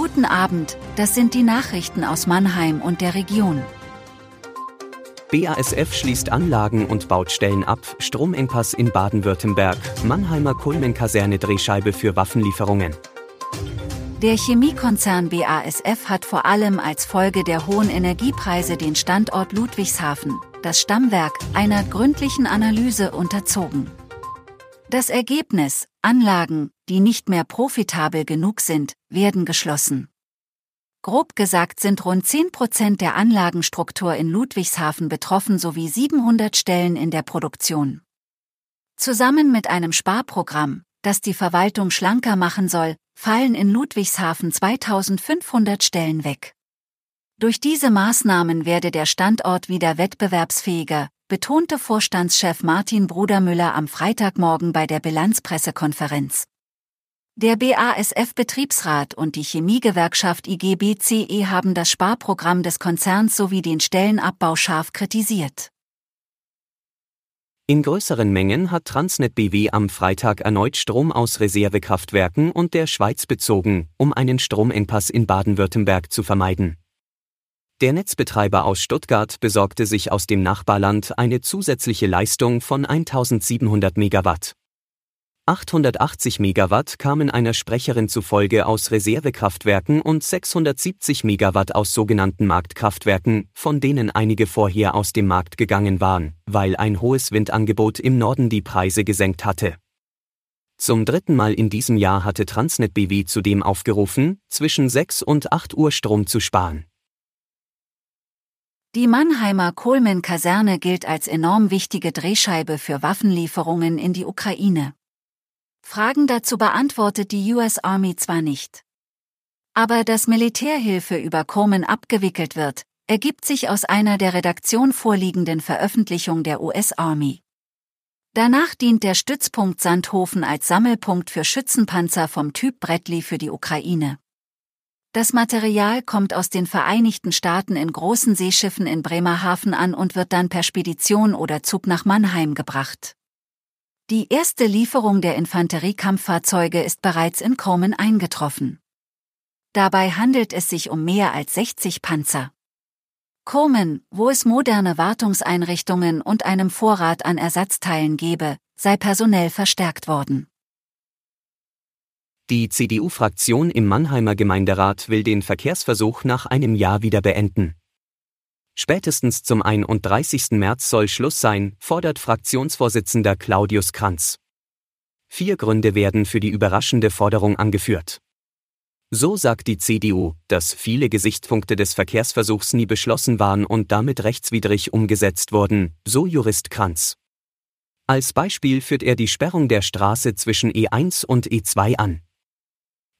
Guten Abend, das sind die Nachrichten aus Mannheim und der Region. BASF schließt Anlagen und Bautstellen ab, Stromengpass in Baden-Württemberg, Mannheimer Kulmenkaserne Drehscheibe für Waffenlieferungen. Der Chemiekonzern BASF hat vor allem als Folge der hohen Energiepreise den Standort Ludwigshafen, das Stammwerk, einer gründlichen Analyse unterzogen. Das Ergebnis, Anlagen, die nicht mehr profitabel genug sind, werden geschlossen. Grob gesagt sind rund 10 Prozent der Anlagenstruktur in Ludwigshafen betroffen sowie 700 Stellen in der Produktion. Zusammen mit einem Sparprogramm, das die Verwaltung schlanker machen soll, fallen in Ludwigshafen 2500 Stellen weg. Durch diese Maßnahmen werde der Standort wieder wettbewerbsfähiger, betonte Vorstandschef Martin Brudermüller am Freitagmorgen bei der Bilanzpressekonferenz. Der BASF-Betriebsrat und die Chemiegewerkschaft IGBCE haben das Sparprogramm des Konzerns sowie den Stellenabbau scharf kritisiert. In größeren Mengen hat Transnet BW am Freitag erneut Strom aus Reservekraftwerken und der Schweiz bezogen, um einen Stromengpass in Baden-Württemberg zu vermeiden. Der Netzbetreiber aus Stuttgart besorgte sich aus dem Nachbarland eine zusätzliche Leistung von 1700 Megawatt. 880 Megawatt kamen einer Sprecherin zufolge aus Reservekraftwerken und 670 Megawatt aus sogenannten Marktkraftwerken, von denen einige vorher aus dem Markt gegangen waren, weil ein hohes Windangebot im Norden die Preise gesenkt hatte. Zum dritten Mal in diesem Jahr hatte Transnet BW zudem aufgerufen, zwischen 6 und 8 Uhr Strom zu sparen. Die Mannheimer Coleman-Kaserne gilt als enorm wichtige Drehscheibe für Waffenlieferungen in die Ukraine. Fragen dazu beantwortet die US Army zwar nicht. Aber dass Militärhilfe über Komen abgewickelt wird, ergibt sich aus einer der Redaktion vorliegenden Veröffentlichung der US Army. Danach dient der Stützpunkt Sandhofen als Sammelpunkt für Schützenpanzer vom Typ Bradley für die Ukraine. Das Material kommt aus den Vereinigten Staaten in großen Seeschiffen in Bremerhaven an und wird dann per Spedition oder Zug nach Mannheim gebracht. Die erste Lieferung der Infanteriekampffahrzeuge ist bereits in Komen eingetroffen. Dabei handelt es sich um mehr als 60 Panzer. Komen, wo es moderne Wartungseinrichtungen und einem Vorrat an Ersatzteilen gebe, sei personell verstärkt worden. Die CDU-Fraktion im Mannheimer Gemeinderat will den Verkehrsversuch nach einem Jahr wieder beenden. Spätestens zum 31. März soll Schluss sein, fordert Fraktionsvorsitzender Claudius Kranz. Vier Gründe werden für die überraschende Forderung angeführt. So sagt die CDU, dass viele Gesichtspunkte des Verkehrsversuchs nie beschlossen waren und damit rechtswidrig umgesetzt wurden, so Jurist Kranz. Als Beispiel führt er die Sperrung der Straße zwischen E1 und E2 an.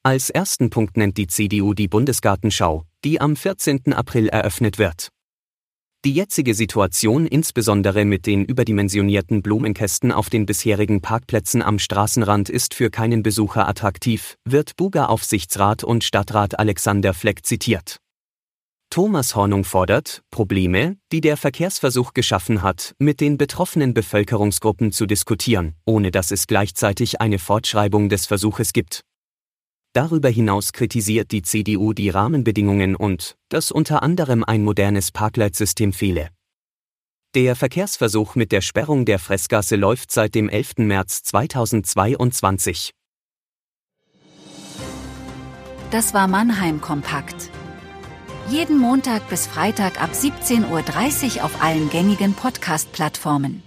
Als ersten Punkt nennt die CDU die Bundesgartenschau, die am 14. April eröffnet wird. Die jetzige Situation insbesondere mit den überdimensionierten Blumenkästen auf den bisherigen Parkplätzen am Straßenrand ist für keinen Besucher attraktiv, wird Buga-Aufsichtsrat und Stadtrat Alexander Fleck zitiert. Thomas Hornung fordert, Probleme, die der Verkehrsversuch geschaffen hat, mit den betroffenen Bevölkerungsgruppen zu diskutieren, ohne dass es gleichzeitig eine Fortschreibung des Versuches gibt. Darüber hinaus kritisiert die CDU die Rahmenbedingungen und, dass unter anderem ein modernes Parkleitsystem fehle. Der Verkehrsversuch mit der Sperrung der Fressgasse läuft seit dem 11. März 2022. Das war Mannheim Kompakt. Jeden Montag bis Freitag ab 17.30 Uhr auf allen gängigen Podcast-Plattformen.